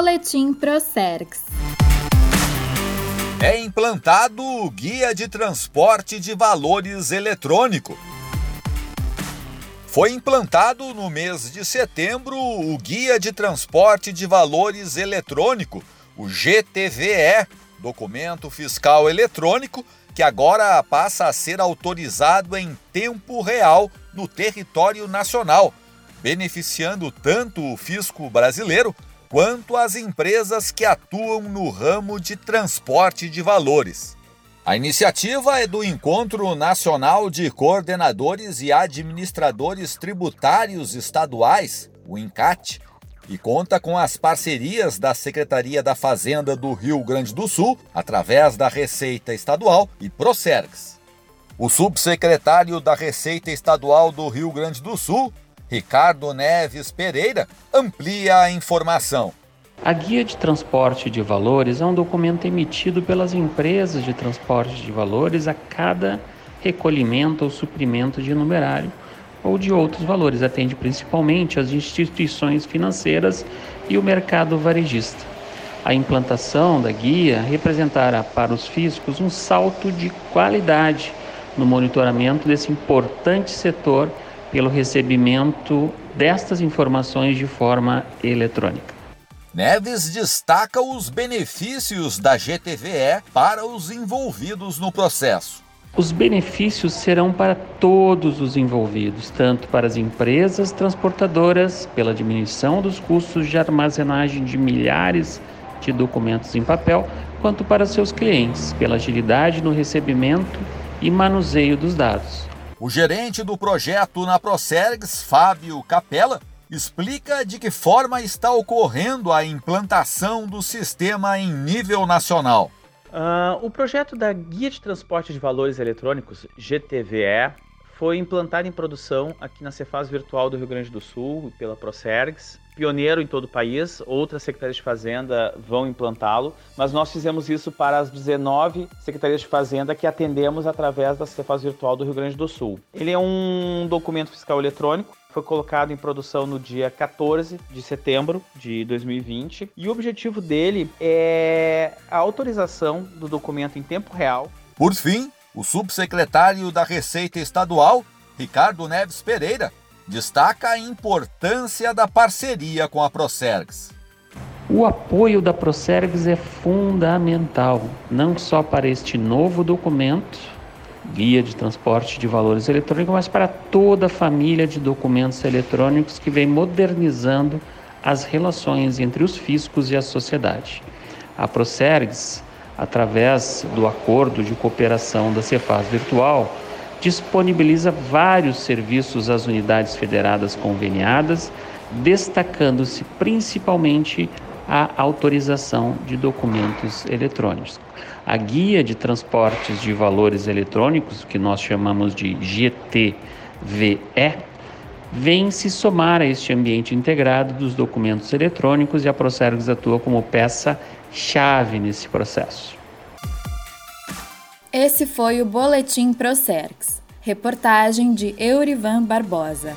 Boletim Procerx. É implantado o Guia de Transporte de Valores Eletrônico. Foi implantado no mês de setembro o Guia de Transporte de Valores Eletrônico, o GTVE, documento fiscal eletrônico que agora passa a ser autorizado em tempo real no território nacional, beneficiando tanto o fisco brasileiro quanto as empresas que atuam no ramo de transporte de valores. A iniciativa é do Encontro Nacional de Coordenadores e Administradores Tributários Estaduais, o INCAT, e conta com as parcerias da Secretaria da Fazenda do Rio Grande do Sul, através da Receita Estadual e Procergs. O subsecretário da Receita Estadual do Rio Grande do Sul, Ricardo Neves Pereira, amplia a informação. A Guia de Transporte de Valores é um documento emitido pelas empresas de transporte de valores a cada recolhimento ou suprimento de numerário ou de outros valores. Atende principalmente as instituições financeiras e o mercado varejista. A implantação da guia representará para os fiscos um salto de qualidade no monitoramento desse importante setor pelo recebimento destas informações de forma eletrônica. Neves destaca os benefícios da GTVE para os envolvidos no processo. Os benefícios serão para todos os envolvidos, tanto para as empresas transportadoras, pela diminuição dos custos de armazenagem de milhares de documentos em papel, quanto para seus clientes, pela agilidade no recebimento e manuseio dos dados. O gerente do projeto na Procergs, Fábio Capella, explica de que forma está ocorrendo a implantação do sistema em nível nacional. Uh, o projeto da Guia de Transporte de Valores Eletrônicos, GTVE, foi implantado em produção aqui na Cefaz Virtual do Rio Grande do Sul, pela Procergs, pioneiro em todo o país, outras secretarias de Fazenda vão implantá-lo, mas nós fizemos isso para as 19 secretarias de Fazenda que atendemos através da Cefaz Virtual do Rio Grande do Sul. Ele é um documento fiscal eletrônico. Foi colocado em produção no dia 14 de setembro de 2020 e o objetivo dele é a autorização do documento em tempo real. Por fim, o subsecretário da Receita Estadual, Ricardo Neves Pereira, destaca a importância da parceria com a Procergs. O apoio da Procergs é fundamental, não só para este novo documento, Guia de Transporte de Valores Eletrônicos, mas para toda a família de documentos eletrônicos que vem modernizando as relações entre os fiscos e a sociedade. A Procergs, através do acordo de cooperação da Cefaz Virtual, disponibiliza vários serviços às unidades federadas conveniadas, destacando-se principalmente a autorização de documentos eletrônicos. A guia de transportes de valores eletrônicos, que nós chamamos de GTVE, vem se somar a este ambiente integrado dos documentos eletrônicos e a Procergs atua como peça-chave nesse processo. Esse foi o Boletim Procerx. Reportagem de Eurivan Barbosa.